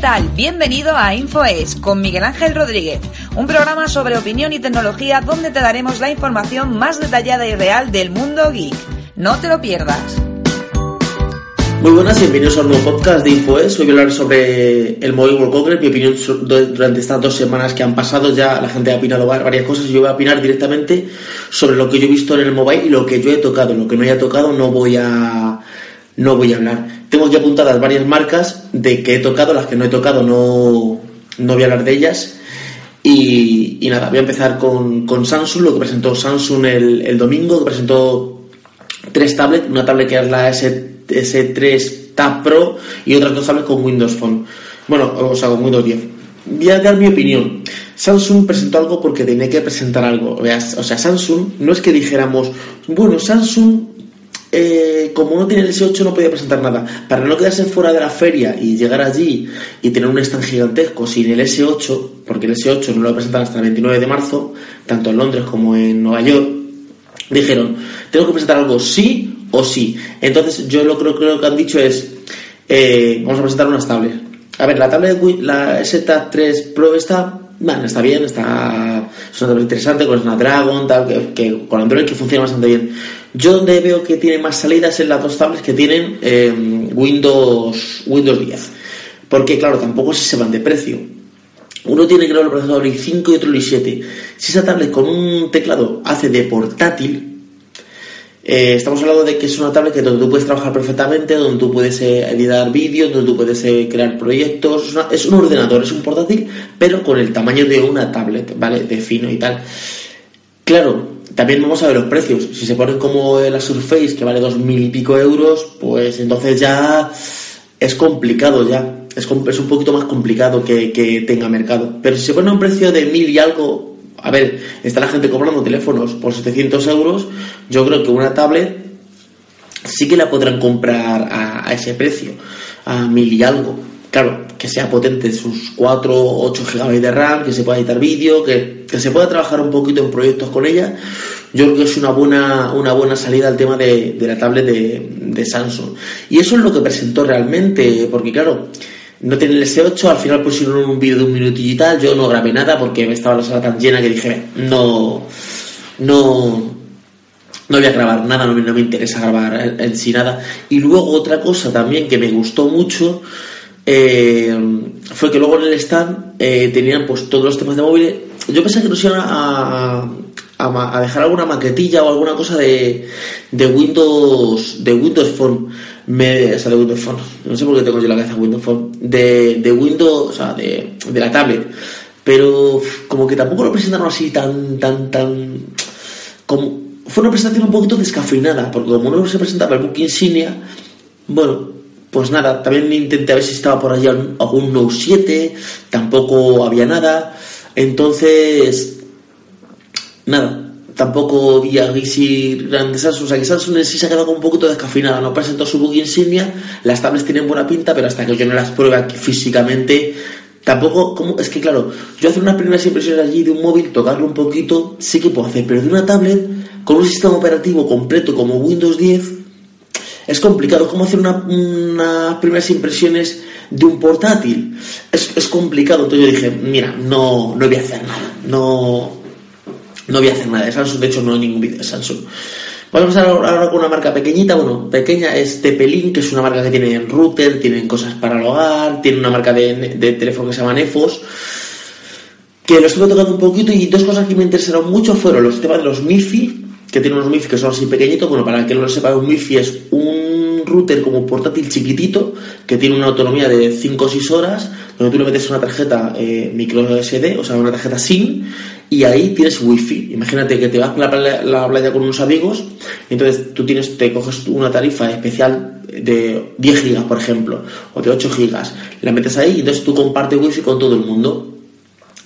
tal? Bienvenido a InfoES con Miguel Ángel Rodríguez, un programa sobre opinión y tecnología donde te daremos la información más detallada y real del mundo geek. No te lo pierdas. Muy buenas y bienvenidos a un nuevo podcast de InfoES. Hoy voy a hablar sobre el Mobile World Congress, mi opinión durante estas dos semanas que han pasado. Ya la gente ha opinado varias cosas y yo voy a opinar directamente sobre lo que yo he visto en el mobile y lo que yo he tocado. Lo que no haya tocado no voy a, no voy a hablar. Tengo aquí apuntadas varias marcas de que he tocado, las que no he tocado no, no voy a hablar de ellas. Y, y nada, voy a empezar con, con, Samsung, lo que presentó Samsung el, el, domingo, que presentó tres tablets, una tablet que es la S, S3 Tab Pro y otras dos tablets con Windows Phone. Bueno, o sea, con Windows 10. Voy a dar mi opinión. Samsung presentó algo porque tenía que presentar algo. O sea, Samsung no es que dijéramos, bueno, Samsung eh, como no tiene el S8 no podía presentar nada. Para no quedarse fuera de la feria y llegar allí y tener un stand gigantesco sin el S8, porque el S8 no lo presentan hasta el 29 de marzo, tanto en Londres como en Nueva York, dijeron, tengo que presentar algo sí o sí. Entonces yo lo creo, creo que han dicho es, eh, vamos a presentar unas tablets. A ver, la tablet, la S3 Pro está, bueno, está bien, está, es una tablet interesante con Snapdragon, tal, que con Android que funciona bastante bien yo donde veo que tiene más salidas en las dos tablets que tienen eh, Windows, Windows 10. Porque, claro, tampoco se van de precio. Uno tiene creo el procesador i5 y otro el i7. Si esa tablet con un teclado hace de portátil, eh, estamos hablando de que es una tablet que donde tú puedes trabajar perfectamente, donde tú puedes eh, editar vídeos, donde tú puedes crear proyectos. Es, es, un ordenador, es un portátil, pero con el tamaño de una tablet, ¿vale? De fino y tal. Claro, también vamos a ver los precios. Si se ponen como la Surface, que vale dos mil y pico euros, pues entonces ya es complicado ya. Es, es un poquito más complicado que, que, tenga mercado. Pero si se pone un precio de mil y algo, a ver, está la gente comprando teléfonos por 700 euros, yo creo que una tablet sí que la podrán comprar a, a ese precio, a mil y algo. Claro, que sea potente, sus 4 o 8 GB de RAM, que se pueda editar vídeo, que, que, se pueda trabajar un poquito en proyectos con ella. Yo creo que es una buena, una buena salida al tema de, de la tablet de, de, Samsung. Y eso es lo que presentó realmente, porque claro, no tiene el S8, al final pusieron un vídeo de un minutillo y tal, yo no grabé nada porque estaba la sala tan llena que dije, no, no, no voy a grabar nada, no me, no me interesa grabar en sí nada. Y luego otra cosa también que me gustó mucho, eh, fue que luego en el stand eh, tenían pues todos los temas de móviles. Yo pensé que nos iban a, a, dejar alguna maquetilla o alguna cosa de, de Windows de Windows Phone. Me, o sea, de Windows Phone. No sé por qué tengo yo la cabeza Windows Phone. De, de Windows, o sea, de, de la tablet. Pero como que tampoco lo presentaron así tan, tan, tan. Como, fue una presentación un poquito descafeinada, porque como no se presentaba el Book Insignia, bueno, pues nada, también intenté a ver si estaba por allí algún Note 7, tampoco había nada, entonces, nada, tampoco vi a Gixi grandes Samsung, o sea que Samsung sí se ha quedado un poquito descafinada, no presentó su book insignia, las tablets tienen buena pinta, pero hasta que yo no las pruebe físicamente, tampoco, como, es que claro, yo hacer unas primeras impresiones allí de un móvil, tocarlo un poquito, sí que puedo hacer, pero de una tablet con un sistema operativo completo como Windows 10, es complicado. Es como hacer unas una primeras impresiones de un portátil. Es, es, complicado. Entonces yo dije, mira, no, no voy a hacer nada. No, no voy a hacer nada de Samsung. De hecho, no hay ningún vídeo de Samsung. Vamos a empezar ahora con una marca pequeñita. Bueno, pequeña es Tepelin, que es una marca que tiene router, tienen cosas para el hogar, tiene una marca de, de teléfono que se llama Nefos que lo estuve tocando un poquito y dos cosas que me interesaron mucho fueron los temas de los MIFI, que tienen unos MIFI que son así pequeñitos. Bueno, para que no lo sepa, un MIFI es un router como portátil chiquitito que tiene una autonomía de 5 o 6 horas, donde tú le metes una tarjeta eh, micro SD, o sea, una tarjeta SIM, y ahí tienes wifi. Imagínate que te vas a la playa, la playa con unos amigos, entonces tú tienes, te coges una tarifa especial de 10 gigas, por ejemplo, o de 8 gigas, la metes ahí y entonces tú compartes wifi con todo el mundo.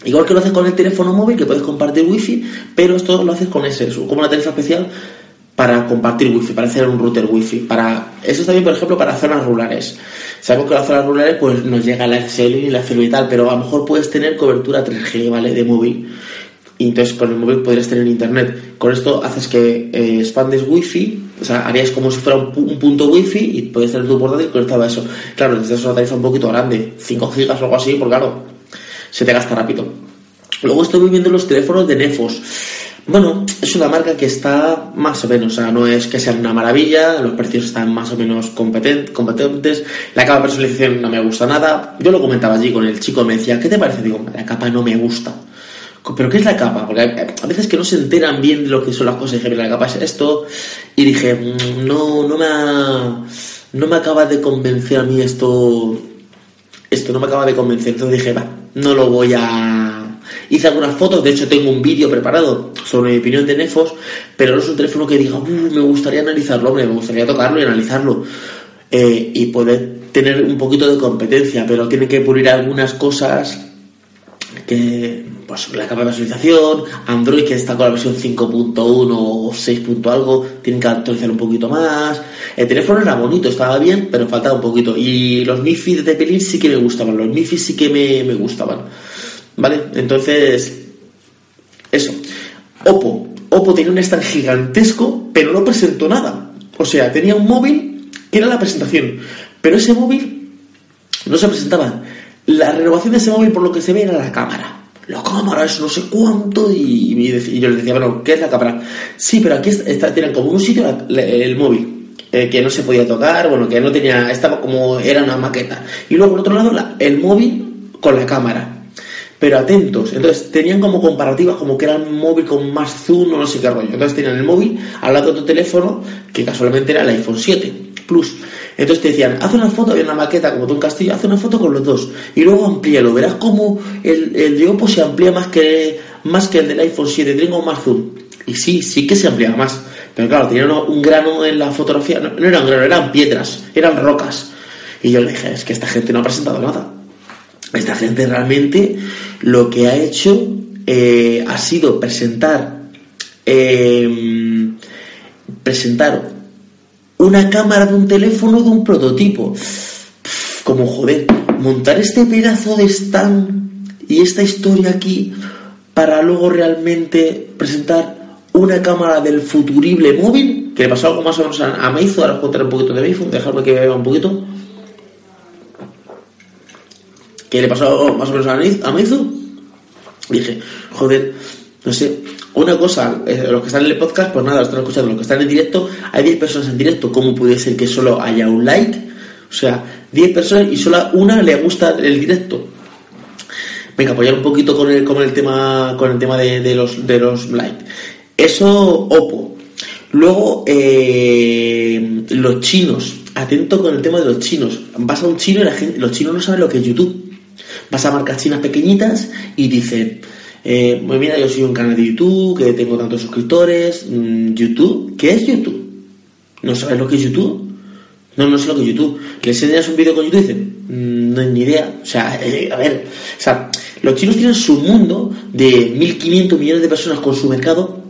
Igual que lo haces con el teléfono móvil, que puedes compartir wifi, pero esto lo haces con ese, como una tarifa especial para compartir wifi, para hacer un router wifi. Para, eso está bien, por ejemplo, para zonas rurales. Sabemos que las zonas rurales pues nos llega la Excel y la y tal, pero a lo mejor puedes tener cobertura 3G, ¿vale? De móvil. y entonces con el móvil podrías tener internet. Con esto haces que eh, expandes wifi, o sea, harías como si fuera un, punto wifi y puedes tener tu portátil conectado a eso. Claro, necesitas una tarifa un poquito grande, 5 gigas o algo así, porque claro, se te gasta rápido. Luego estoy viendo los teléfonos de Nefos. Bueno, es una marca que está más o menos, o sea, no es que sea una maravilla, los precios están más o menos competentes, la capa personalización no me gusta nada. Yo lo comentaba allí con el chico, me decía, ¿qué te parece? Digo, la capa no me gusta. ¿Pero qué es la capa? Porque a veces que no se enteran bien de lo que son las cosas. Dije, la capa es esto. Y dije, mm, no, no me, no me acaba de convencer a mí esto. Esto no me acaba de convencer. Entonces dije, va, no lo voy a. Hice algunas fotos, de hecho tengo un vídeo preparado sobre mi opinión de Nefos, pero no es un teléfono que diga, me gustaría analizarlo, hombre, me gustaría tocarlo y analizarlo. Eh, y poder tener un poquito de competencia, pero tiene que pulir algunas cosas que pues la capa de visualización, Android que está con la versión 5.1 o 6. algo, tienen que actualizar un poquito más. El teléfono era bonito, estaba bien, pero faltaba un poquito. Y los MIFI de Pelín sí que me gustaban, los MIFI sí que me, me gustaban. ¿Vale? Entonces, eso. Oppo. Oppo tenía un stand gigantesco, pero no presentó nada. O sea, tenía un móvil que era la presentación, pero ese móvil no se presentaba. La renovación de ese móvil, por lo que se ve, era la cámara la cámara es no sé cuánto y, yo les decía, bueno, ¿qué es la cámara? Sí, pero aquí está, tienen como un sitio el móvil, eh, que no se podía tocar, bueno, que no tenía, estaba como, era una maqueta. Y luego por otro lado el móvil con la cámara. Pero atentos, entonces tenían como comparativas como que era un móvil con más zoom o no sé qué rollo. Entonces tenían el móvil al lado de tu teléfono, que casualmente era el iPhone 7 Plus. Entonces te decían, haz una foto, había una maqueta como tú un castillo, haz una foto con los dos y luego amplíalo. Verás cómo el, el de Oppo se amplía más que, más que el del iPhone 7, tengo más zoom. Y sí, sí que se amplía más. Pero claro, tenía un grano en la fotografía, no, no eran granos, eran piedras, eran rocas. Y yo le dije, es que esta gente no ha presentado nada. Esta gente realmente lo que ha hecho eh, ha sido presentar eh, presentar una cámara de un teléfono de un prototipo. Como joder, montar este pedazo de stand y esta historia aquí para luego realmente presentar una cámara del futurible móvil, que le pasó algo más o menos a, Meizu, ahora os contaré un poquito de Meizu, dejadme que vea un poquito. Que le pasó más o menos a Meizu. Dije, joder, no sé, una cosa, eh, los que están en el podcast, pues nada, están escuchando, los que están en directo, hay 10 personas en directo, ¿cómo puede ser que solo haya un like? O sea, 10 personas y solo una le gusta el directo. Venga, apoyar un poquito con el, con el tema, con el tema de, los, de los likes. Eso, Oppo. Luego, eh, los chinos. Atento con el tema de los chinos. Vas a un chino y la gente, los chinos no saben lo que es YouTube. Vas a marcas chinas pequeñitas y dicen, eh, pues mira, yo soy un canal de YouTube, que tengo tantos suscriptores. Mm, ¿YouTube? ¿Qué es YouTube? ¿No sabes lo que es YouTube? No, no sé lo que es YouTube. ¿Le enseñas un vídeo con YouTube dicen, mm, no hay ni idea. O sea, eh, a ver, o sea, los chinos tienen su mundo de 1.500 millones de personas con su mercado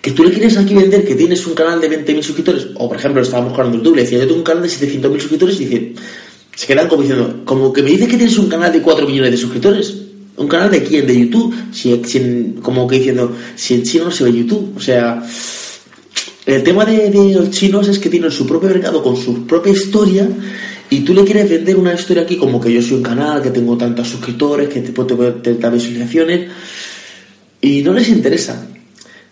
que tú le quieres aquí vender que tienes un canal de 20.000 suscriptores, o por ejemplo, estábamos con YouTube, decía, yo tengo un canal de 700.000 suscriptores y dicen, se quedan como diciendo, como que me dices que tienes un canal de 4 millones de suscriptores. ¿Un canal de quién? ¿De YouTube? Si, como que diciendo, si en chino no se ve YouTube. O sea, el tema de, los chinos es que tienen su propio mercado con su propia historia y tú le quieres vender una historia aquí como que yo soy un canal, que tengo tantos suscriptores, que te puedo tener tantas visualizaciones y no les interesa.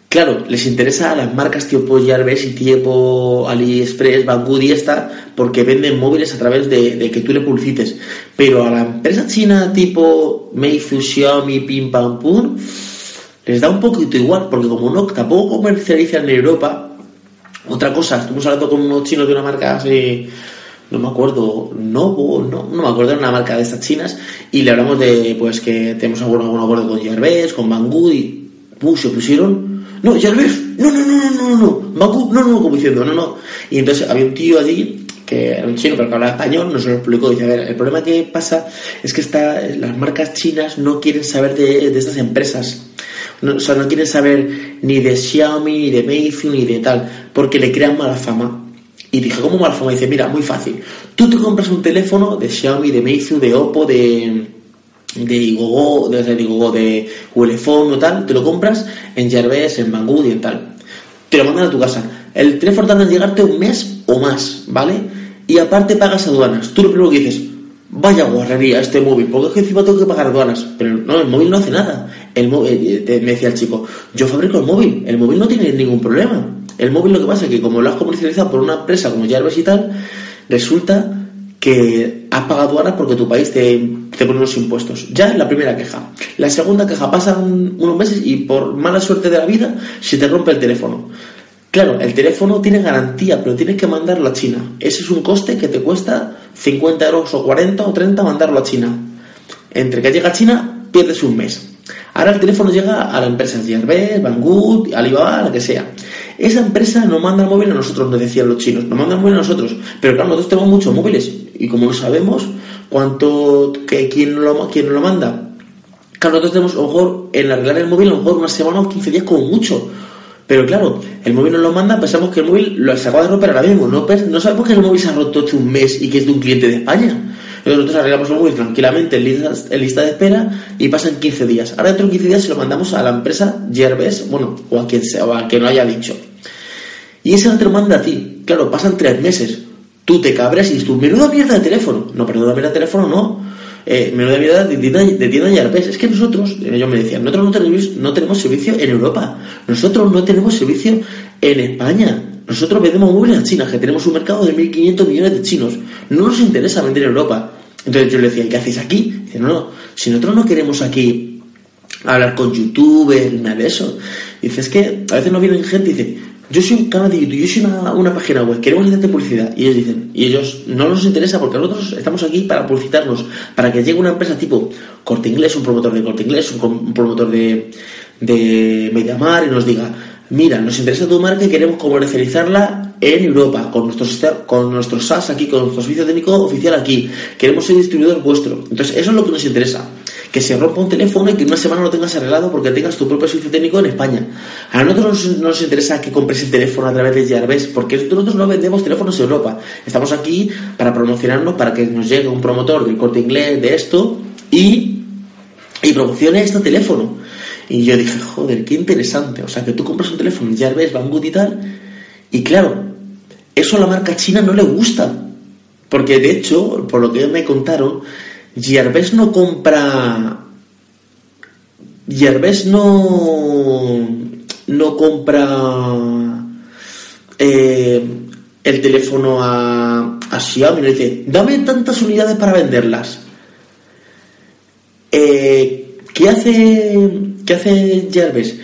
Claro, les interesa a las marcas tipo Jarvis y tipo AliExpress, Banggood y esta, porque venden móviles a través de, que tú le publicites. Pero a la empresa china tipo Meizu, Xiaomi, Pim Pam Pum, les da un poquito igual, porque como no tampoco comercializan en Europa, otra cosa, estuvimos hablando con unos chinos de una marca no me acuerdo, Novo, no, no me acuerdo, era una marca de estas chinas, y le hablamos de pues que tenemos algún, algún acuerdo con Jarvis, con Banggood, y se pusieron no, ya lo ves, no, no, no, no, no, no, Macu, no, no, como diciendo, no, no. Y entonces había un tío allí que era un chino pero que hablaba español, nos lo explicó. Dice, a ver, el problema que pasa es que esta, las marcas chinas no quieren saber de, estas empresas. O sea, no quieren saber ni de Xiaomi, ni de Meizu, ni de tal, porque le crean mala fama. Y dije, ¿cómo mala fama? Y dice, mira, muy fácil. Tú te compras un teléfono de Xiaomi, de Meizu, de Oppo, de de Igogo, de, de Igogo, de Ulefone o tal, te lo compras en Yerbes, en Banggood y en tal. Te lo mandan a tu casa. El teléfono tarda en llegarte un mes o más, ¿vale? Y aparte pagas aduanas. Tú lo primero que dices, vaya guarrería este móvil, porque es que encima tengo que pagar aduanas. Pero no, el móvil no hace nada. El móvil, eh, me decía el chico, yo fabrico el móvil, el móvil no tiene ningún problema. El móvil lo que pasa es que como lo has comercializado por una empresa como Yerbes y tal, resulta que has pagado aduanas porque tu país te, te pone unos impuestos. Ya es la primera queja. La segunda queja, pasan unos meses y por mala suerte de la vida se te rompe el teléfono. Claro, el teléfono tiene garantía, pero tienes que mandarlo a China. Ese es un coste que te cuesta 50 euros o 40 o 30 mandarlo a China. Entre que llega a China, pierdes un mes. Ahora el teléfono llega a la empresa Yerbes, Banggood, Alibaba, la que sea. Esa empresa no manda el móvil a nosotros, nos decían los chinos, no manda el móvil a nosotros. Pero claro, nosotros tenemos muchos móviles y como no sabemos cuánto, que, quién, lo, quién lo manda, claro, nosotros tenemos a lo mejor en arreglar el móvil a lo mejor una semana o 15 días como mucho. Pero claro, el móvil nos lo manda, pensamos que el móvil lo acaba de romper ahora mismo. No, no sabemos que el móvil se ha roto hace un mes y que es de un cliente de España. Nosotros arreglamos el móvil tranquilamente en lista, en lista de espera y pasan 15 días. Ahora dentro de 15 días se lo mandamos a la empresa Yerbes, bueno, o a quien sea, o a quien lo haya dicho. Y ese te lo manda a ti. Claro, pasan tres meses. Tú te cabres y dices, tú, menuda mierda de teléfono. No, perdón, mierda de teléfono no. Eh, menuda mierda de tienda, de tienda Yerbes. Es que nosotros, ellos me decían, nosotros no tenemos, no tenemos servicio en Europa. Nosotros no tenemos servicio en España. Nosotros vendemos móviles a China, que tenemos un mercado de 1.500 millones de chinos. No nos interesa vender en Europa. Entonces yo le decía, ¿qué hacéis aquí? Dice, no, no, si nosotros no queremos aquí hablar con youtubers, nada de eso. Dice, es que a veces nos vienen gente y dice, yo soy un canal de YouTube, yo soy una, página web, queremos hacerte publicidad. Y ellos dicen, y ellos no nos interesa porque nosotros estamos aquí para publicitarnos, para que llegue una empresa tipo Corte Inglés, un promotor de Corte Inglés, un, promotor de, de Mediamar y nos diga, mira, nos interesa tu marca y queremos comercializarla en Europa, con nuestros, con nuestros SaaS aquí, con nuestro servicio técnico oficial aquí. Queremos ser distribuidor vuestro. Entonces, eso es lo que nos interesa. Que se rompa un teléfono y que en una semana lo tengas arreglado porque tengas tu propio servicio técnico en España. A nosotros no nos interesa que compres el teléfono a través de Jarves, porque nosotros no vendemos teléfonos en Europa. Estamos aquí para promocionarnos, para que nos llegue un promotor del corte inglés de esto y, y promocione este teléfono. Y yo dije, joder, qué interesante. O sea, que tú compras un teléfono, ya ves, Banggood y tal. Y claro, eso a la marca china no le gusta. Porque de hecho, por lo que me contaron, Yerbes no compra. Yerbes no. No compra. Eh, el teléfono a, Xiaomi le dice: Dame tantas unidades para venderlas. Eh, ¿Qué hace ¿Qué hace Jervis?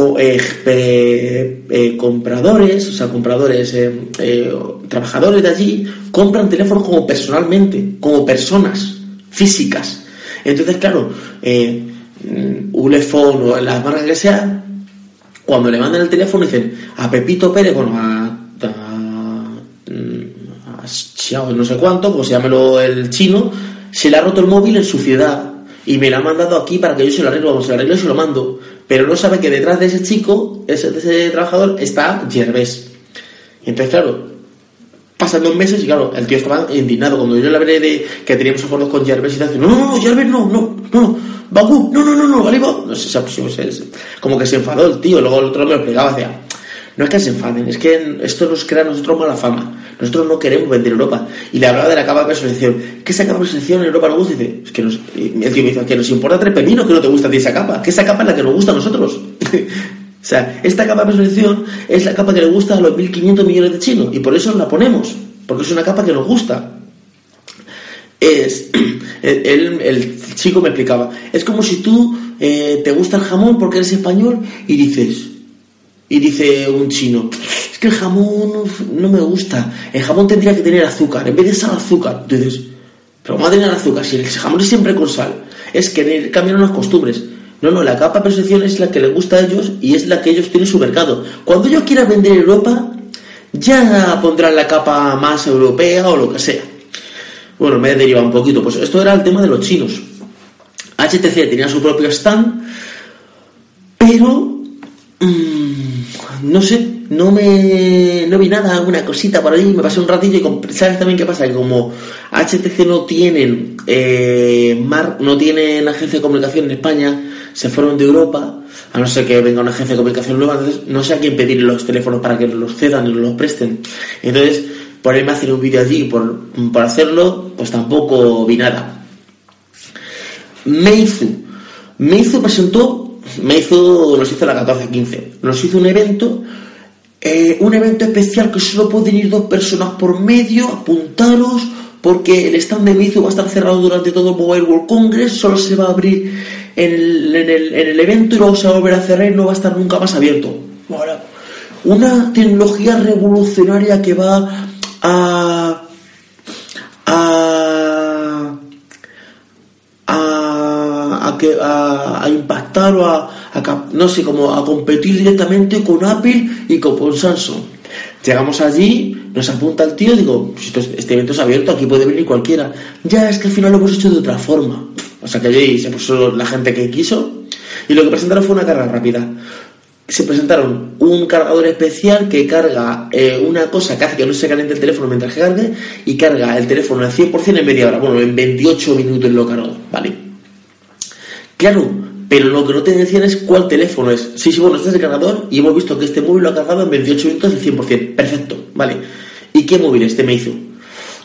Eh, eh, compradores, o sea, compradores, eh, trabajadores de allí, compran teléfonos como personalmente, como personas físicas. Entonces, claro, un Ulefone o las marcas que sea, cuando le mandan el teléfono dicen a Pepito Pérez, bueno, a, a, no sé cuánto, pues llámelo el chino, se le ha roto el móvil en su ciudad y me lo ha mandado aquí para que yo se lo arreglo, vamos, se lo arreglo y se lo mando. Pero no sabe que detrás de ese chico, ese, de trabajador, está Jervés. Y entonces, claro, pasan dos meses y claro, el tío estaba indignado. Cuando yo le hablé de que teníamos acuerdos con Jervés y tal, no, no, no, Jervés no, no, no, Bakú, no, no, no, no, vale, no, sé, pues, como que se enfadó el tío, luego el otro me lo explicaba, decía, no es que se enfaden, es que esto nos crea a nosotros mala fama. Nosotros no queremos vender Europa. Y le hablaba de la capa de personalización. ¿Qué esa capa de personalización en Europa no gusta? Dice, es que nos, el tío me dice, que nos importa tres pelinos que no te gusta esa capa. Que esa capa es la que nos gusta a nosotros. o sea, esta capa de personalización es la capa que le gusta a los 1.500 millones de chinos. Y por eso la ponemos. Porque es una capa que nos gusta. Es, el, el chico me explicaba, es como si tú eh, te gusta el jamón porque eres español y dices, y dice un chino, es que el jamón no, me gusta. El jamón tendría que tener azúcar. En vez de sal, azúcar. Tú dices, pero ¿cómo va a tener azúcar? Si el jamón es siempre con sal. Es que cambian las costumbres. No, no, la capa percepción es la que le gusta a ellos y es la que ellos tienen en su mercado. Cuando ellos quieran vender en Europa, ya pondrán la capa más europea o lo que sea. Bueno, me he derivado un poquito. Pues esto era el tema de los chinos. HTC tenía su propio stand, pero Mm, no sé, no me no vi nada, alguna cosita por ahí, me pasé un ratillo y ¿sabes también qué pasa? Que como HTC no tienen eh, mar, no tienen agencia de comunicación en España, se fueron de Europa, a no ser que venga una agencia de comunicación nueva, entonces no sé a quién pedir los teléfonos para que los cedan y los presten. Entonces, por ahí me hacen un vídeo allí por, por hacerlo, pues tampoco vi nada. Meizu. Meizu presentó, Meizu nos hizo la 14-15, nos hizo un evento, eh, un evento especial que solo pueden ir dos personas por medio, apuntaros, porque el stand de Meizu va a estar cerrado durante todo el Mobile World Congress, solo se va a abrir en el, en el, en el evento y luego se va a volver a cerrar y no va a estar nunca más abierto. Una tecnología revolucionaria que va a, que, a, a impactar o a, a, no sé, como a competir directamente con Apple y con Samsung. Llegamos allí, nos apunta el tío, digo, este evento es abierto, aquí puede venir cualquiera. Ya es que al final lo hemos hecho de otra forma. O sea que allí se puso la gente que quiso y lo que presentaron fue una carga rápida se presentaron un cargador especial que carga eh, una cosa que hace que no se caliente el teléfono mientras que cargue y carga el teléfono al 100% en media hora, bueno, en 28 minutos lo cargo, ¿vale? Claro, pero lo que no te decían es cuál teléfono es. Sí, sí, bueno, este es el cargador y hemos visto que este móvil lo ha cargado en 28 minutos al 100%, perfecto, ¿vale? ¿Y qué móvil este me hizo?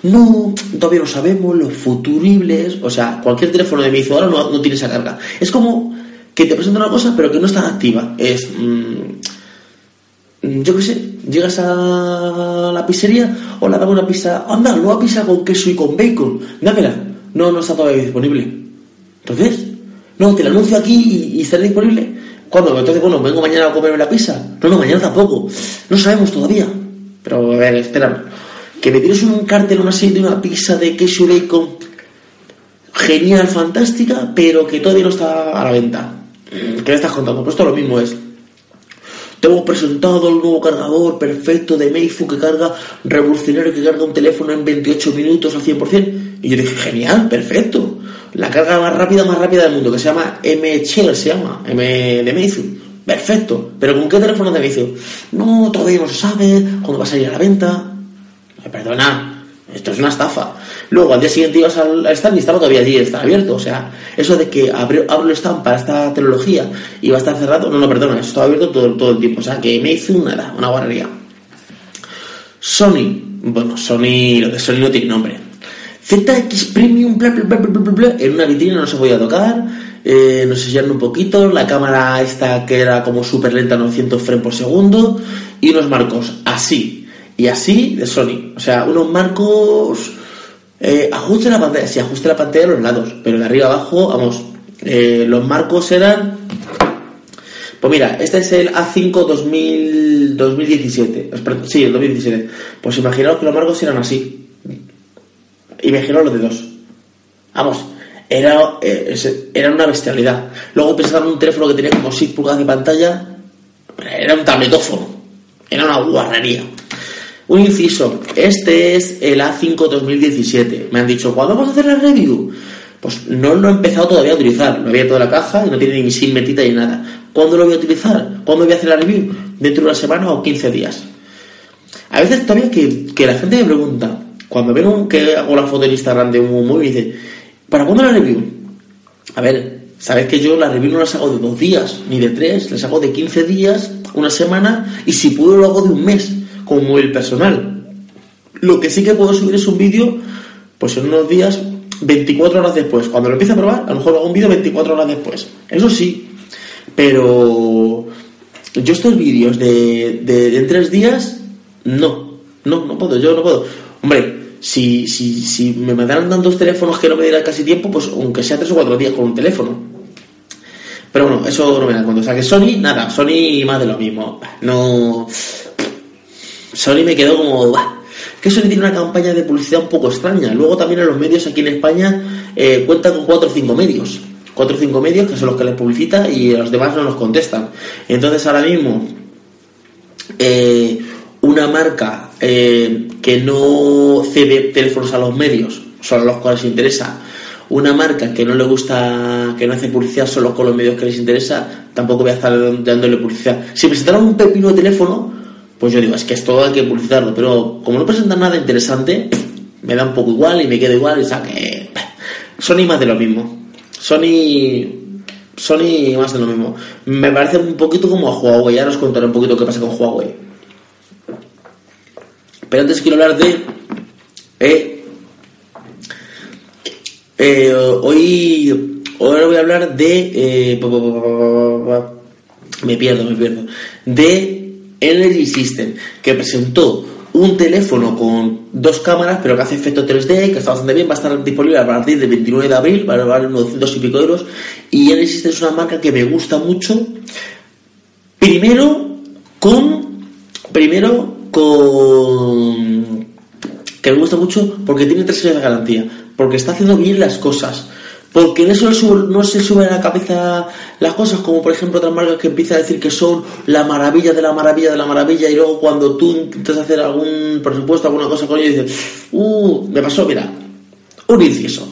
No, todavía no sabemos, los futuribles, o sea, cualquier teléfono de Meizu ahora no, tiene esa carga. Es como que te presenta una cosa pero que no está activa. Es, mmm, yo qué sé, llegas a la pizzería, hola, dame una pizza, anda, a pizza con queso y con bacon, dámela. No, no está todavía disponible. Entonces, no, te la anuncio aquí y, estará disponible. ¿Cuándo? Entonces, bueno, vengo mañana a comerme la pizza. No, no, mañana tampoco. No sabemos todavía. Pero, a ver, espera. Que me tienes un cartel, una serie de una pizza de queso y bacon genial, fantástica, pero que todavía no está a la venta. ¿Qué me estás contando? Pues esto lo mismo es. Te hemos presentado el nuevo cargador perfecto de Meizu que carga revolucionario, que carga un teléfono en 28 minutos al 100%. Y yo dije, genial, perfecto. La carga más rápida, más rápida del mundo, que se llama M-Shell, se llama, M de Meizu. Perfecto. ¿Pero con qué teléfono de Meizu? No, todavía no se sabe cuándo va a salir a la venta. Perdona, esto es una estafa. Luego al día siguiente ibas al, stand y estaba todavía allí, está abierto. O sea, eso de que abro, abro el stand para esta tecnología y va a estar cerrado, no, no, perdona, está abierto todo, todo el tiempo. O sea, que me hizo nada, una guarrería. Sony, bueno, Sony, lo de Sony no tiene nombre. ZX Premium, en una vitrina no se podía tocar, eh, nos enseñaron un poquito, la cámara esta que era como súper lenta, 900 frames por segundo, y unos marcos así, y así de Sony. O sea, unos marcos eh, ajuste la pantalla, sí, ajuste la pantalla a los lados, pero de arriba abajo, vamos, eh, los marcos eran... Pues mira, este es el A5 2000, 2017. Sí, el 2017. Pues imaginaos que los marcos eran así. Imaginaos los de dos. Vamos, era, eh, una bestialidad. Luego pensaban un teléfono que tenía como 6 pulgadas de pantalla. Era un tabletófono. Era una guarrería. Un inciso, este es el A5 2017. Me han dicho, ¿cuándo vamos a hacer la review? Pues no lo he empezado todavía a utilizar. Lo había toda la caja y no tiene ni SIM metida ni nada. ¿Cuándo lo voy a utilizar? ¿Cuándo voy a hacer la review? ¿Dentro de una semana o 15 días? A veces también que, que la gente me pregunta, cuando ven que hago la foto en Instagram de un móvil, dice, ¿para cuándo la review? A ver, sabes que yo la review no las hago de dos días, ni de tres, las hago de 15 días, una semana, y si puedo lo hago de un mes como el personal. Lo que sí que puedo subir es un vídeo, pues en unos días, 24 horas después. Cuando lo empiece a probar, a lo mejor hago un vídeo 24 horas después. Eso sí, pero yo estos vídeos de, de, en tres días, no, no, no puedo, yo no puedo. Hombre, si, si, si me mandaran tantos teléfonos que no me dieran casi tiempo, pues aunque sea tres o cuatro días con un teléfono. Pero bueno, eso no me da cuenta. O sea que Sony, nada, Sony más de lo mismo. No. Sony me quedó como, que Sony tiene una campaña de publicidad un poco extraña. Luego también en los medios aquí en España eh, cuentan con cuatro o cinco medios. Cuatro o cinco medios que son los que les publicita y los demás no nos contestan. Entonces ahora mismo eh, una marca eh, que no cede teléfonos a los medios, son a los cuales interesa, una marca que no le gusta, que no hace publicidad solo con los medios que les interesa, tampoco voy a estar dándole publicidad. Si presentaron un pepino de teléfono, pues yo digo, es que esto hay que publicitarlo, pero como no presentan nada interesante, me da un poco igual y me quedo igual, o sea que Sony más de lo mismo. Sony Sony más de lo mismo. Me parece un poquito como a Huawei, ya os contaré un poquito qué pasa con Huawei. Pero antes quiero hablar de eh, eh, hoy, voy a hablar de. Eh, me pierdo, me pierdo. De Energy System, que presentó un teléfono con dos cámaras, pero que hace efecto 3D, que está bastante bien, va a estar disponible a partir del 29 de abril, va a valer unos 200 y pico euros. Y Energy System es una marca que me gusta mucho. Primero, con. Primero, que me gusta mucho porque tiene tres años de garantía, porque está haciendo bien las cosas, porque se, sube, no se sube a la cabeza las cosas, como por ejemplo otras marcas que empiezan a decir que son la maravilla de la maravilla de la maravilla, y luego cuando tú intentas hacer algún presupuesto, alguna cosa con ellos, dices, uh, me pasó, mira, un inciso,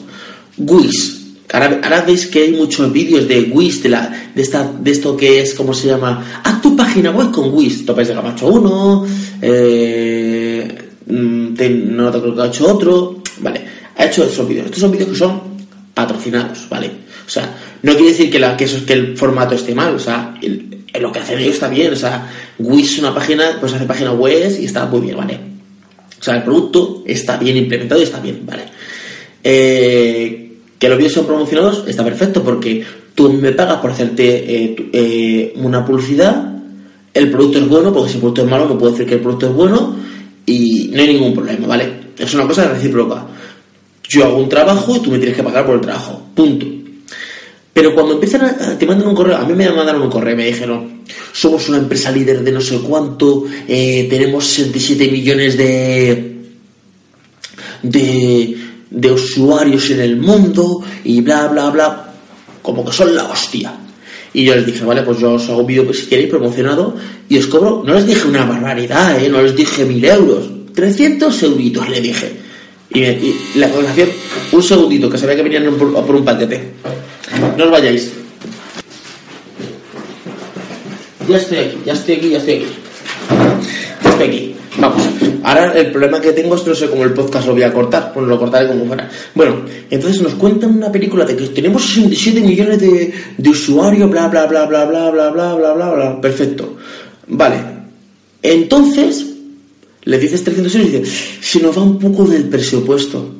Wish. Ahora, veis que hay muchos vídeos de Wish, de, la, de, esta, de esto que es, ¿cómo se llama? Haz tu página web con Wish, topes de Gamacho 1, eh, no te creo que ha hecho otro, vale, ha hecho esos vídeos. Estos son vídeos que son patrocinados, ¿vale? O sea, no quiere decir que, la, que, eso, que el formato esté mal, o sea, lo que hacen ellos está bien, o sea, Wish una página, pues hace página web y está muy bien, ¿vale? O sea, el producto está bien implementado y está bien, ¿vale? Eh, que los vídeos son promocionados está perfecto porque tú me pagas por hacerte eh, eh, una publicidad, el producto es bueno, porque si el producto es malo no puedo decir que el producto es bueno, y no hay ningún problema, ¿vale? Es una cosa recíproca. Yo hago un trabajo y tú me tienes que pagar por el trabajo, punto. Pero cuando empiezan a, te mandan un correo, a mí me mandaron un correo, me dijeron, somos una empresa líder de no sé cuánto, eh, tenemos 67 millones de, de, de usuarios en el mundo y bla, bla, bla, como que son la hostia. Y yo les dije, vale, pues yo os hago un vídeo si queréis promocionado y os cobro, no les dije una barbaridad, ¿eh? no les dije mil euros, 300 euritos le dije. Y, la conversación, un segundito, que sabía que venían por, por un paquete. No os vayáis. Ya estoy aquí, ya estoy aquí, ya estoy aquí. Ya estoy aquí. Vamos. Ahora el problema que tengo es que no sé cómo el podcast lo voy a cortar, pues lo cortaré como fuera. Bueno, entonces nos cuentan una película de que tenemos 67 millones de, usuarios, bla, bla, bla, bla, bla, bla, bla, bla, bla, bla. Perfecto. Vale. Entonces, le dices 300 euros y dice, se nos va un poco del presupuesto.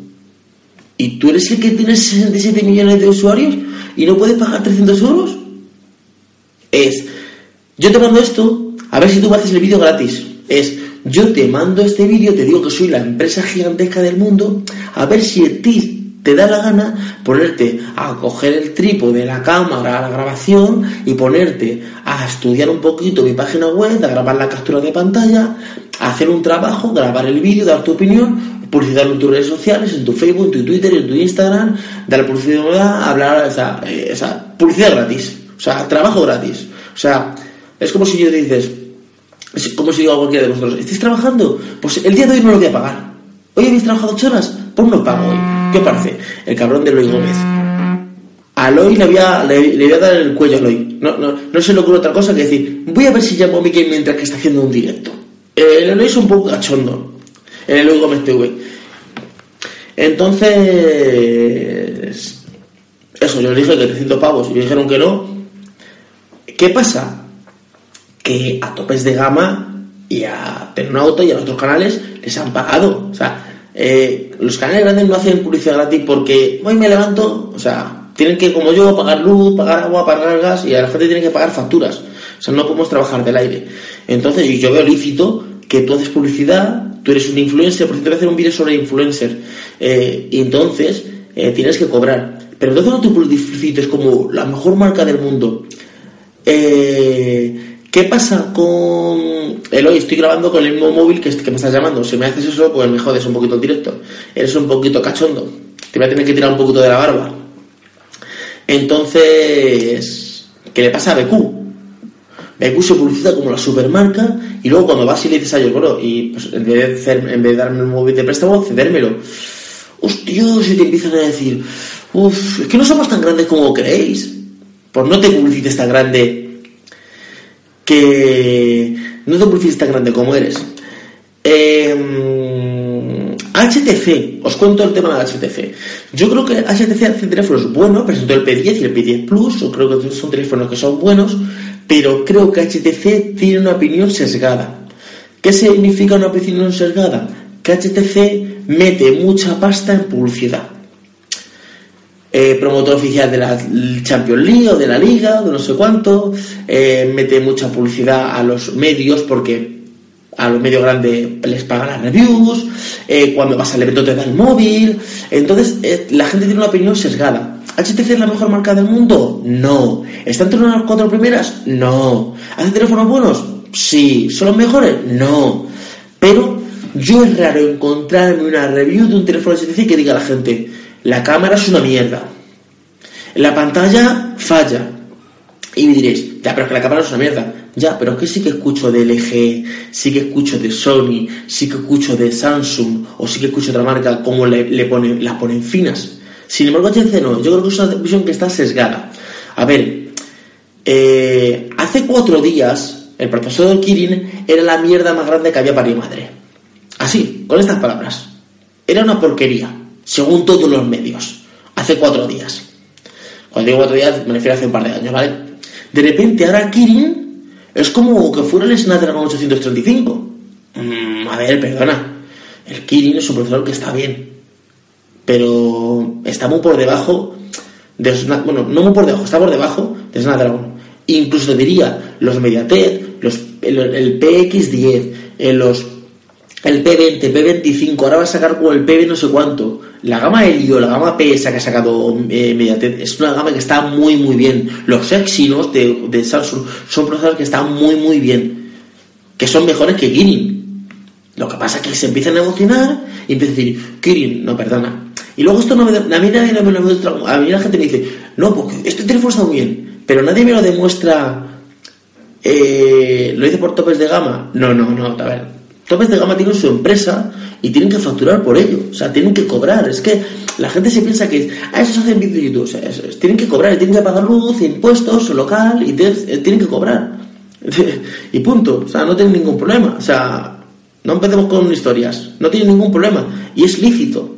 ¿Y tú eres el que tiene 67 millones de usuarios y no puedes pagar 300 euros? Es, yo te mando esto, a ver si tú haces el vídeo gratis. Es, yo te mando este vídeo, te digo que soy la empresa gigantesca del mundo, a ver si a ti te da la gana ponerte a coger el trípode de la cámara, la grabación y ponerte a estudiar un poquito mi página web, a grabar la captura de pantalla, a hacer un trabajo, grabar el vídeo, dar tu opinión, publicitarlo en tus redes sociales, en tu Facebook, en tu Twitter, en tu Instagram, dar publicidad, hablar, o sea, eh, publicidad gratis, o sea, trabajo gratis. O sea, es como si yo dices, como si digo a cualquiera de vosotros, ¿estáis trabajando? Pues el día de hoy no lo voy a pagar. ¿Hoy habéis trabajado ocho horas? Pues no pago hoy. ¿Qué parece? El cabrón de Eloy Gómez. A Eloy le voy a, le, dar el cuello a Eloy. No, no, no se le ocurre otra cosa que decir, voy a ver si llamo a Mickey mientras que está haciendo un directo. El Eloy es un poco cachondo. El Eloy Gómez TV. Entonces... Eso, yo les dije que 300 pavos y me dijeron que no. ¿Qué pasa? Que a topes de gama y a auto y a otros canales les han pagado. O sea, eh, los canales grandes no hacen publicidad gratis porque hoy me levanto, o sea, tienen que, como yo, pagar luz, pagar agua, pagar gas y a la gente tiene que pagar facturas. O sea, no podemos trabajar del aire. Entonces, yo veo lícito que tú haces publicidad, tú eres un influencer, por cierto, voy a hacer un vídeo sobre influencer, eh, y entonces eh, tienes que cobrar. Pero entonces no te publicites como la mejor marca del mundo. Eh, ¿Qué pasa con el hoy? Estoy grabando con el mismo móvil que, que me estás llamando. Si me haces eso, pues me jodes un poquito el directo. Eres un poquito cachondo. Te voy a tener que tirar un poquito de la barba. Entonces, ¿qué le pasa a BQ? BQ se publicita como la supermarca y luego cuando vas y le dices a ellos, bueno, y pues en vez de, en vez de darme el móvil de préstamo, cedérmelo. hostia, si te empiezan a decir, uff, es que no somos tan grandes como creéis. Pues no te publicites tan grande que no te publicites tan grande como eres. HTC, em, os cuento el tema de HTC. Yo creo que HTC hace teléfonos buenos, presentó el P10 y el P10 Plus, yo creo que son teléfonos que son buenos, pero creo que HTC tiene una opinión sesgada. ¿Qué significa una opinión sesgada? Que HTC mete mucha pasta en publicidad. Eh, promotor oficial de la Champions League o de la Liga, de no sé cuánto, eh, mete mucha publicidad a los medios porque a los medios grandes les pagan las reviews, eh, cuando vas al evento te da el móvil, entonces la gente tiene una opinión sesgada. ¿HTC es la mejor marca del mundo? No. ¿Está entre las cuatro primeras? No. ¿Hacen teléfonos buenos? Sí. ¿Son los mejores? No. Pero yo es raro encontrarme una review de un teléfono HTC que diga a la gente, la cámara es una mierda, la pantalla falla. Y me diréis, ya, pero es que la cámara es una mierda. Ya, pero es que sí que escucho de LG, sí que escucho de Sony, sí que escucho de Samsung, o sí que escucho otra marca como le, le las ponen finas. Sin embargo, HTC no, yo creo que es una visión que está sesgada. A ver, eh, hace cuatro días el procesador Kirin era la mierda más grande que había para mi madre. Así, con estas palabras. Era una porquería, según todos los medios. Hace cuatro días. Cuando digo cuatro días, me refiero a hace un par de años, ¿vale? De repente, ahora Kirin es como que fuera el Snapdragon 835. Mm, a ver, perdona. El Kirin es un procesador que está bien pero está muy por debajo de bueno, no muy por debajo, está por debajo de Snapdragon. Incluso diría, los Mediatek, los, el, PX10, eh, los, el P20, P25, ahora va a sacar como el PB no sé cuánto. La gama Helio, la gama PS que ha sacado eh, es una gama que está muy muy bien. Los Exynos de, de Samsung son procesadores que están muy muy bien, que son mejores que Kirin. Lo que pasa es que se empiezan a emocionar y empiezan a decir, Kirin, no, perdona, y luego esto no me, a mí nadie me lo. A mí la gente me dice, no, porque este teléfono está muy bien, pero nadie me lo demuestra. Eh, ¿Lo dice por topes de gama? No, no, no, a ver. Topes de gama tienen su empresa y tienen que facturar por ello. O sea, tienen que cobrar. Es que la gente se piensa que, ah, eso se hace en vídeo de YouTube. O sea, tienen que cobrar, tienen que pagar luz, impuestos, local, y eh, tienen que cobrar. y punto. O sea, no tienen ningún problema. O sea, no empecemos con historias. No tienen ningún problema. Y es lícito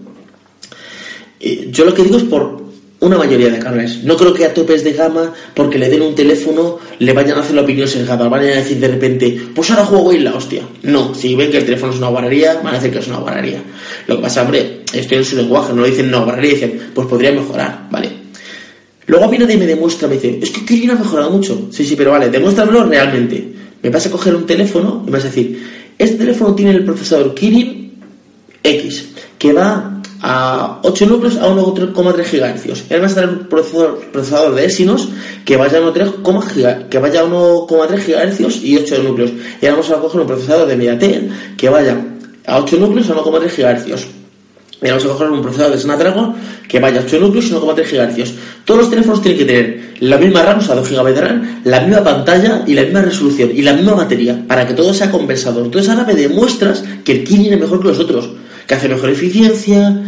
yo lo que digo es por una mayoría de canales. No creo que a topes de gama, porque le den un teléfono, le vayan a hacer la opinión sesgada. Vayan a decir de repente, pues ahora juego y la hostia. No, si ven que el teléfono es una guarrería, van a decir que es una guarrería. Lo que pasa, hombre, estoy en su lenguaje, no dicen no, guarrería, dicen, pues podría mejorar, ¿vale? Luego mí nadie me demuestra, me dice, es que Kirin ha mejorado mucho. Sí, sí, pero vale, demuéstramelo realmente. Me vas a coger un teléfono y me vas a decir, este teléfono tiene el procesador Kirin X, que va a 8 núcleos a 1,3 GHz. Y además tener un procesador, procesador de Exynos que vaya a 1,3 que vaya a 1,3 GHz y 8 núcleos. Y ahora vamos a coger un procesador de MediaTek que vaya a 8 núcleos a 1,3 GHz. Y vamos a coger un procesador de Snapdragon que vaya a 8 núcleos y 1,3 GHz. Todos los teléfonos tienen que tener la misma RAM, o sea, 2 GB de RAM, la misma pantalla y la misma resolución y la misma batería para que todo sea compensador. Entonces ahora me demuestras que el Kirin es mejor que los otros que hace mejor eficiencia,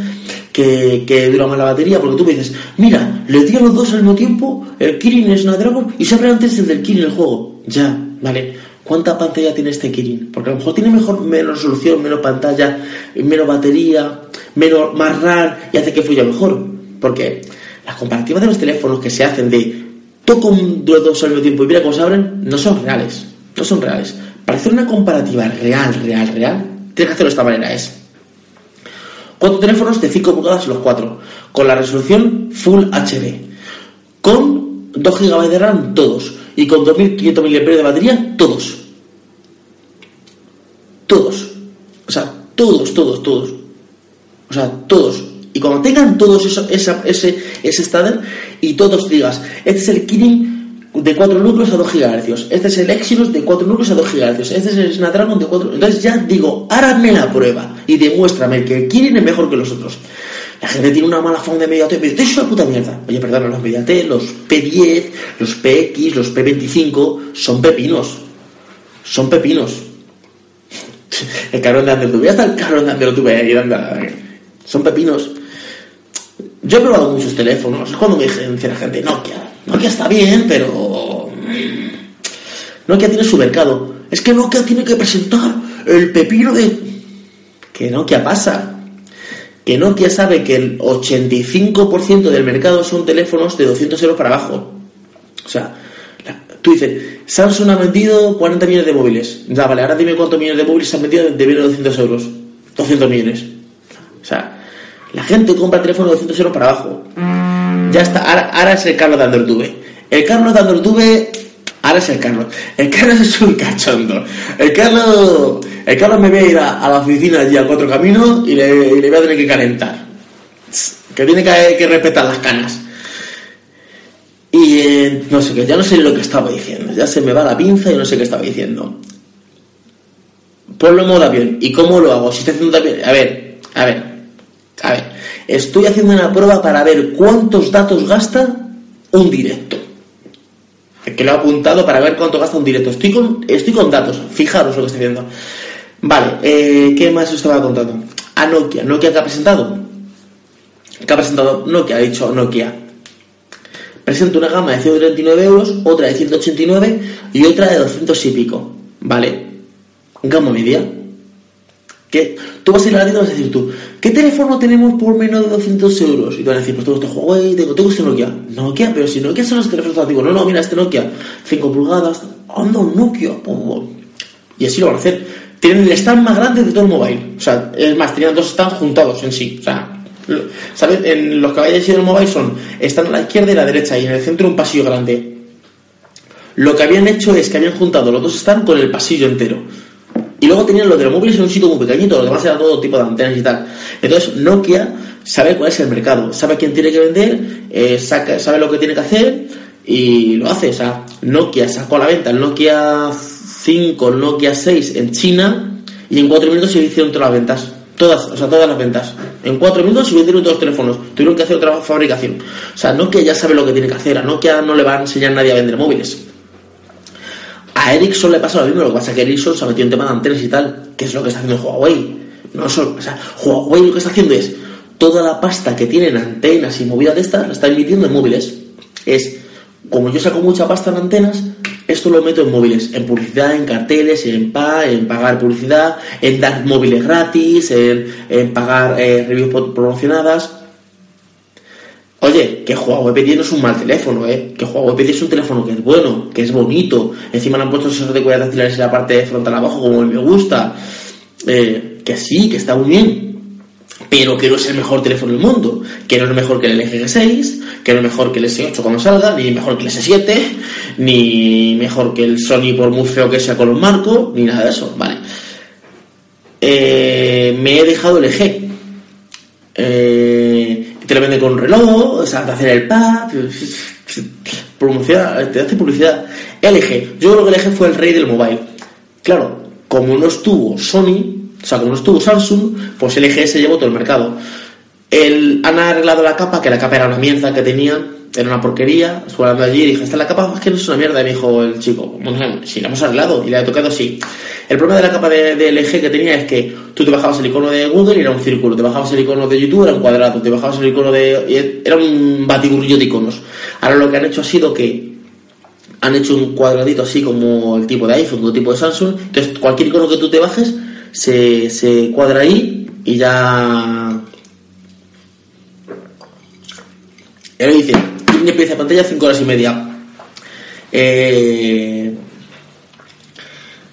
que, que, dura más la batería, porque tú me dices, mira, le di a los dos al mismo tiempo, el Kirin es Snapdragon y se abre antes el del Kirin el juego. Ya, vale. ¿Cuánta pantalla tiene este Kirin? Porque a lo mejor tiene mejor, menos resolución, menos pantalla, menos batería, menos, más RAM y hace que fluya mejor. Porque las comparativas de los teléfonos que se hacen de toco los dos al mismo tiempo y mira cómo se abren, no son reales. No son reales. Para hacer una comparativa real, real, real, tienes que hacerlo de esta manera. Es Cuatro teléfonos de 5 pulgadas los cuatro, con la resolución Full HD, con 2 GB de RAM todos y con 2500 mAh de batería todos. Todos. O sea, todos, todos, todos. O sea, todos. Y cuando tengan todos eso, ese, ese estándar y todos digas, este es el Kirin de 4 núcleos a 2 GHz. Este es el Exynos de 4 núcleos a 2 GHz. Este es el Snapdragon de 4. Entonces ya digo, háganme la prueba y demuéstrame que el Kirin es mejor que los otros. La gente tiene una mala fama de Mediatek dice, es una puta mierda. Oye, perdón, los Mediatek, los P10, los PX, los P25 son pepinos. Son pepinos. El cabrón de Ander, ya está el cabrón de Ander, tuve ahí, anda. Son pepinos. Yo he probado muchos teléfonos. Es cuando me dice la gente, Nokia. Nokia está bien, pero. mm, Nokia tiene su mercado. Es que Nokia tiene que presentar el pepino de. ¿Qué Nokia pasa? Que Nokia sabe que el 85% del mercado son teléfonos de 200 euros para abajo. O sea, tú dices, Samsung ha vendido 40 millones de móviles. Ya, vale, ahora dime cuántos millones de móviles se han vendido de menos de 200 euros. 200 millones. O sea, la gente compra teléfonos de 200 euros para abajo. Ya está, ahora, es el Carlos de Android TV. El Carlos Android TV, ahora es el Carlos. El Carlos es un cachondo. El Carlos, el Carlos me voy a ir a, a la oficina allí a cuatro caminos y le, y le voy a tener que calentar. Que tiene que, que respetar las canas. Y eh, no sé qué, ya no sé lo que estaba diciendo. Ya se me va la pinza y no sé qué estaba diciendo. Ponlo en modo avión. ¿Y cómo lo hago? Si estoy haciendo también. A ver, a ver, a ver. Estoy haciendo una prueba para ver cuántos datos gasta un directo. Que lo he apuntado para ver cuánto gasta un directo. Estoy con, estoy con datos. Fijaros lo que estoy haciendo. Vale, eh, ¿qué más os estaba contando? A Nokia. ¿Nokia que ha presentado? ¿Qué ha presentado Nokia? Ha dicho Nokia. Presenta una gama de 139 euros, otra de 189 y otra de 200 y pico. Vale. Gama media. Tú vas a ir a la tienda y vas a decir tú, ¿qué teléfono tenemos por menos de 200 euros? Y te van a decir, pues tengo este Huawei, tengo, tengo este Nokia. Nokia, pero si Nokia son los teléfonos antiguos. No, no, mira, este Nokia, 5 pulgadas. Anda, un Nokia. Y así lo van a hacer. Tienen el stand más grande de todo el mobile. O sea, es más, tenían dos stands juntados en sí. O sea, ¿sabes? En los que a ir al mobile son, están a la izquierda y a la derecha y en el centro un pasillo grande. Lo que habían hecho es que habían juntado los dos stands con el pasillo entero. Y luego tenían los de los móviles en un sitio muy pequeñito, los demás era todo tipo de antenas y tal. Entonces Nokia sabe cuál es el mercado, sabe quién tiene que vender, eh, saca- sabe lo que tiene que hacer y lo hace. O sea, Nokia sacó a la venta el Nokia 5, el Nokia 6 en China y en 4 minutos se hicieron todas las ventas. Todas, o sea, todas las ventas. En 4 minutos se vendieron todos los teléfonos. Tuvieron que hacer otra fabricación. O sea, Nokia ya sabe lo que tiene que hacer. A Nokia no le va a enseñar nadie a vender móviles. A Ericsson le pasa lo mismo, lo que pasa es que Ericsson se ha metido en tema de antenas y tal, que es lo que está haciendo Huawei. No solo, o sea, Huawei lo que está haciendo es toda la pasta que tiene en antenas y movidas de estas, la está invirtiendo en móviles. Es, como yo saco mucha pasta en antenas, esto lo meto en móviles, en publicidad, en carteles, en pa, en pagar publicidad, en dar móviles gratis, en, en pagar eh, reviews pro- promocionadas. Oye, que Huawei P10 no es un mal teléfono, ¿eh? Que Huawei P10 es un teléfono que es bueno, que es bonito. Encima le han puesto sensor de huellas dactilares en la parte frontal abajo, como me gusta. Eh, que sí, que está muy bien. Pero que no es el mejor teléfono del mundo. Que no es mejor que el LG G6, que no es mejor que el S8 cuando salga, ni mejor que el S7, ni mejor que el Sony por muy feo que sea con los marcos, ni nada de eso, ¿vale? Eh, me he dejado el LG. Eh, lo vende con reloj, o sea, te hacen el pack, promoción, te hace publicidad. LG, yo creo que LG fue el rey del mobile. Claro, como no estuvo Sony, o sea, como no estuvo Samsung, pues LG se llevó todo el mercado. El, han arreglado la capa, que la capa era una mierda que tenía, era una porquería. Estuve hablando allí y dije, esta es la capa, es que no es una mierda. Y me dijo el chico, bueno, si la hemos arreglado y la he tocado, sí. El problema de la capa de, de LG que tenía es que tú te bajabas el icono de Google y era un círculo, te bajabas el icono de YouTube era un cuadrado, te bajabas el icono de... era un batiburrillo de iconos. Ahora lo que han hecho ha sido que han hecho un cuadradito así como el tipo de iPhone, o tipo de Samsung. Entonces, cualquier icono que tú te bajes se, se cuadra ahí y ya. Experiencia de pantalla 5 horas y media. Eh,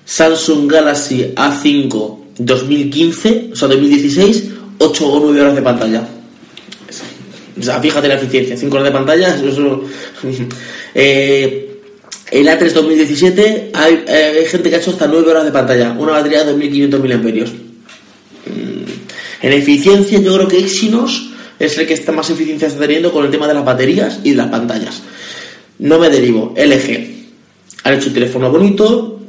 Samsung Galaxy A5 2015, o sea, 2016, 8 o 9 horas de pantalla. O fíjate la eficiencia, 5 horas de pantalla, Eh, el A3 2017 hay, eh, hay gente que ha hecho hasta 9 horas de pantalla, una batería de 2500 mAh. Mm, En eficiencia yo creo que Exynos es el que está más eficiencia está teniendo con el tema de las baterías y las pantallas. No me derivo, LG. Han hecho un teléfono bonito,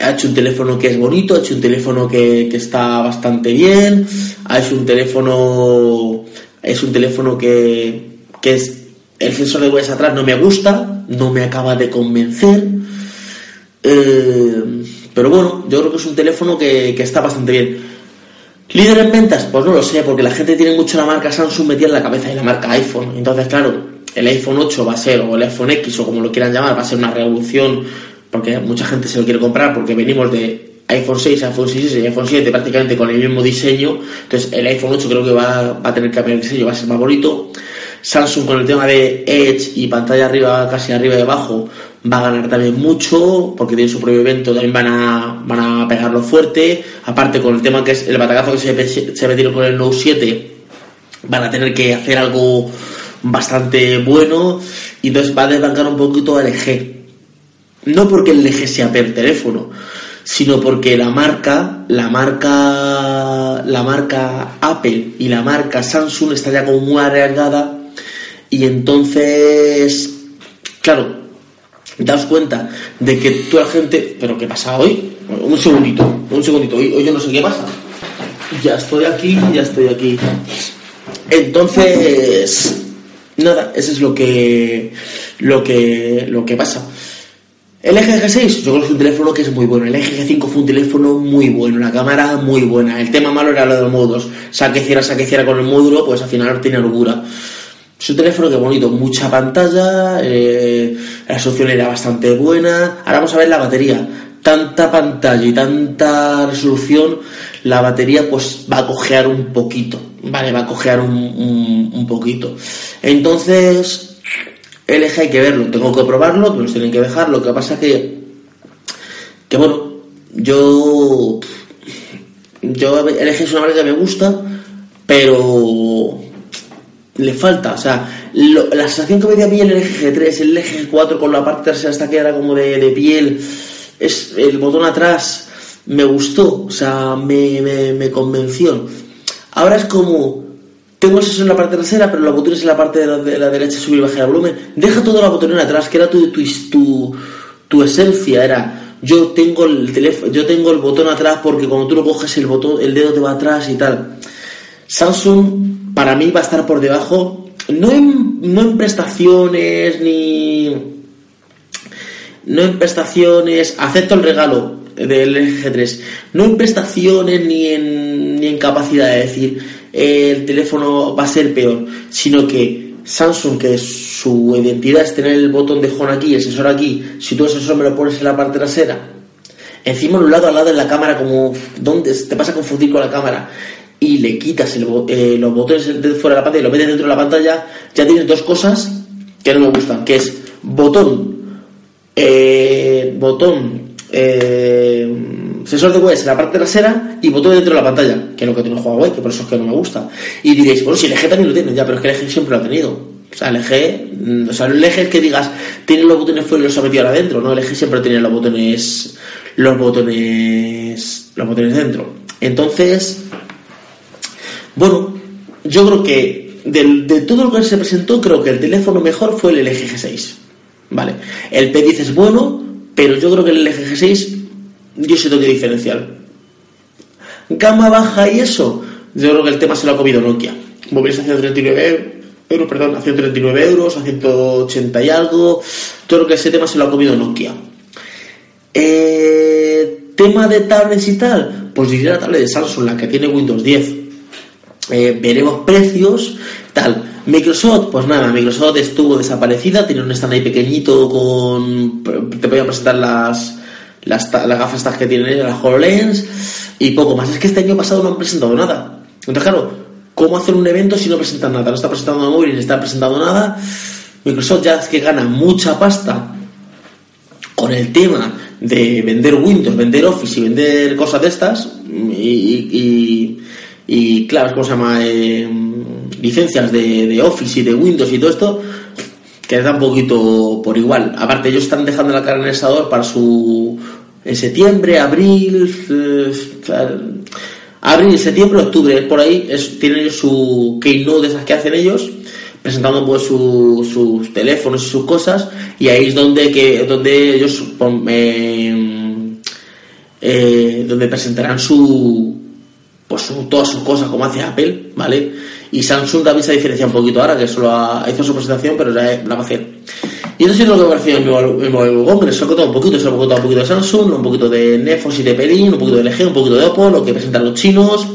ha hecho un teléfono que es bonito, ha hecho un teléfono que, que está bastante bien, ha hecho un teléfono, es un teléfono que, que es, el sensor de huellas atrás no me gusta, no me acaba de convencer, eh, pero bueno, yo creo que es un teléfono que, que está bastante bien. ¿Líder en ventas? Pues no lo sé, porque la gente tiene mucho la marca Samsung metida en la cabeza y la marca iPhone. Entonces, claro, el iPhone 8 va a ser, o el iPhone X, o como lo quieran llamar, va a ser una revolución, porque mucha gente se lo quiere comprar, porque venimos de iPhone 6, iPhone 6 y iPhone 7 prácticamente con el mismo diseño. Entonces, el iPhone 8 creo que va, va a tener que cambiar el diseño, va a ser más bonito. Samsung con el tema de Edge y pantalla arriba, casi arriba y abajo, va a ganar también mucho, porque tiene su propio evento, también van a, van a pegarlo fuerte. Aparte, con el tema que es el batacazo que se, se metieron con el Note 7, van a tener que hacer algo bastante bueno. Y entonces va a desbancar un poquito al LG. No porque el LG sea per teléfono, sino porque la marca, la marca, la marca Apple y la marca Samsung está ya como muy arriesgada y entonces, claro, daos cuenta de que toda la gente, pero ¿qué pasa hoy? Un segundito, un segundito, hoy, hoy yo no sé qué pasa. Ya estoy aquí, ya estoy aquí. Entonces, nada, eso es lo que, lo que, lo que pasa. El eje G6, yo creo que es un teléfono que es muy bueno. El eje G5 fue un teléfono muy bueno, la cámara muy buena. El tema malo era lo de los módulos. Saque cierra, saque cierra con el módulo, pues al final tiene locura. Es un teléfono que bonito, mucha pantalla, eh, la resolución era bastante buena. Ahora vamos a ver la batería. Tanta pantalla y tanta resolución, la batería pues va a cojear un poquito, ¿vale? Va a cojear un, un, poquito. Entonces, el eje hay que verlo, tengo que probarlo, me los tienen que dejar. Lo que pasa que, que bueno, yo, yo el eje es una marca que me gusta, pero le falta, o sea, la sensación que me dio a mí el eje G3, el eje G4 con la parte trasera hasta que era como de, piel, es el botón atrás, me gustó, o sea, me, convenció. Ahora es como, tengo eso en la parte trasera, pero los botones en la parte de la, de la derecha, subir y bajar el volumen. Deja toda la botonera atrás, que era tu, tu, tu, tu esencia, era yo tengo el teléfono, yo tengo el botón atrás porque cuando tú lo coges el botón, el dedo te va atrás y tal. Samsung para mí va a estar por debajo, no en, prestaciones ni. No en prestaciones, acepto el regalo del G3, no en prestaciones ni en, ni en capacidad de decir eh, el teléfono va a ser peor, sino que Samsung, que su identidad es tener el botón de home aquí, el sensor aquí, si tú el sensor me lo pones en la parte trasera, encima un lado al lado de la cámara, como ¿dónde te vas a confundir con la cámara? Y le quitas el, eh, los botones de fuera de la pantalla y lo metes dentro de la pantalla, ya tienes dos cosas que no me gustan, que es botón, eh, botón, eh, sensor de web en la parte trasera y botón dentro de la pantalla, que es lo que tiene Huawei, que por eso es que no me gusta. Y diréis, bueno, si el eje también lo tiene, ya, pero es que el eje siempre lo ha tenido. O sea, el eje, o sea, el eje es que digas, tiene los botones fuera y los ha metido ahora dentro, ¿no? El eje siempre tiene los botones, los botones, los botones dentro. Entonces, bueno, yo creo que de, todo lo que se presentó, creo que el teléfono mejor fue el LG G6. Vale. El P10 es bueno, pero yo creo que el LG G6 yo sé tengo que diferenciar. Gama baja y eso, yo creo que el tema se lo ha comido Nokia. Móviles a 139 euros, perdón, a 139 euros, a 180 y algo. Todo lo que ese tema se lo ha comido Nokia. Eh, tema de tablets y tal, pues diría la tablet de Samsung, la que tiene Windows 10 eh, veremos precios, tal. Microsoft, pues nada, Microsoft estuvo desaparecida, tiene un stand ahí pequeñito con... Te voy a presentar las, las, las gafas estas que tienen, las HoloLens, y poco más. Es que este año pasado no han presentado nada. Entonces, claro, ¿cómo hacer un evento si no presentan nada? No está presentando móvil ni está presentando nada. Microsoft ya es que gana mucha pasta con el tema de vender Windows, vender Office y vender cosas de estas, y claro, ¿cómo se llama? Eh, licencias de, de, Office y de Windows y todo esto, que da un poquito por igual. Aparte, ellos están dejando la cara en el asador para su. en septiembre, abril. Eh, abril, septiembre, octubre, por ahí, es, tienen ellos su keynote de esas que hacen ellos presentando pues su, sus teléfonos y sus cosas y ahí es donde que donde ellos eh, eh, donde presentarán su pues todas sus cosas como hace Apple, ¿vale? Y Samsung también se diferencia un poquito ahora, que solo ha, hizo su presentación, pero ya la va a hacer. Y eso es lo que me pareció el nuevo Congreso. Se ha contado un poquito, se ha contado un poquito de Samsung, un poquito de Nefos y de Pelín, un poquito de LG, un poquito de Oppo, lo que presentan los chinos.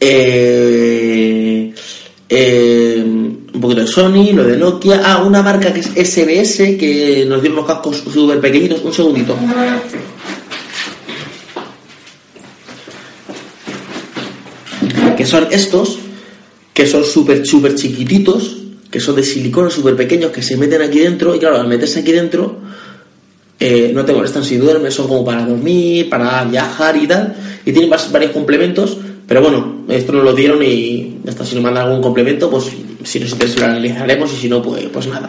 Eh, eh, un poquito de Sony, lo de Nokia. Ah, una marca que es SBS, que nos dio unos cascos súper pequeñitos. Un segundito. Que son estos, que son súper, súper chiquititos, que son de silicona, súper pequeños, que se meten aquí dentro. Y claro, al meterse aquí dentro, eh, no te molestan si duermes, son como para dormir, para viajar y tal. Y tienen varios complementos. Pero bueno, esto nos lo dieron y hasta si nos mandan algún complemento, pues si nos interesa lo analizaremos y si no, pues, pues nada.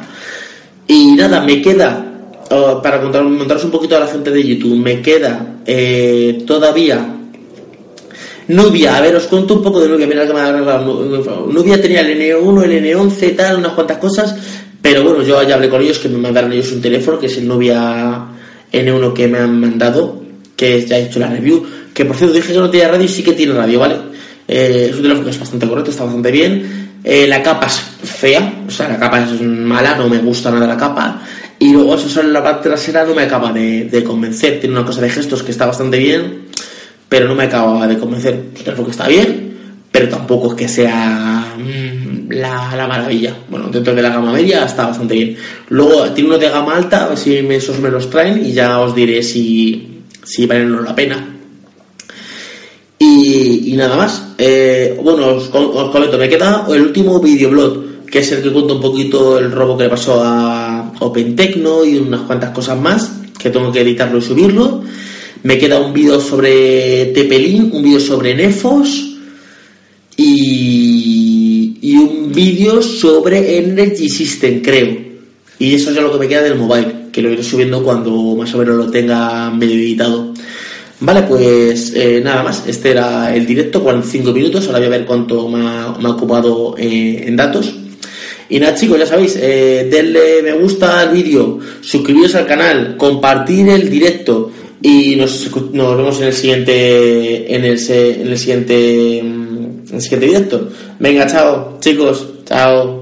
Y nada, me queda, oh, para contar, contaros un poquito a la gente de YouTube, me queda eh, todavía Nubia, a ver, os cuento un poco de Nubia. Mira que me ha Nubia tenía el N1, el N11, tal, unas cuantas cosas. Pero bueno, yo ya hablé con ellos que me mandaron ellos un teléfono, que es el Nubia N1 que me han mandado, que ya he hecho la review. Que por cierto dije que no tenía radio y sí que tiene radio, ¿vale? Eh, es un teléfono que es bastante correcto, está bastante bien. Eh, la capa es fea, o sea, la capa es mala, no me gusta nada la capa. Y luego eso en la parte trasera no me acaba de convencer. Tiene una cosa de gestos que está bastante bien pero no me acaba de convencer. Teléfono que está bien, pero tampoco es que sea mm, la, la maravilla. Bueno, dentro de la gama media está bastante bien. Luego tiene uno de gama alta, a ver si esos me los traen y ya os diré si, si valen la pena. Y, nada más. Eh, bueno, os comento, me queda el último videoblog, que es el que cuenta un poquito el robo que le pasó a OpenTecno y unas cuantas cosas más, que tengo que editarlo y subirlo. Me queda un vídeo sobre Tepelin, un vídeo sobre Nefos y, y un vídeo sobre Energy System, creo. Y eso es ya lo que me queda del mobile, que lo iré subiendo cuando más o menos lo tenga medio editado. Vale, pues eh, nada más. Este era el directo, 45 minutos. Ahora voy a ver cuánto me ha, me ha ocupado eh, en datos. Y nada, chicos, ya sabéis, eh, denle me gusta al vídeo, suscribiros al canal, compartir el directo y nos, nos vemos en el siguiente en el, en el siguiente en el siguiente directo. Venga, chao, chicos, chao.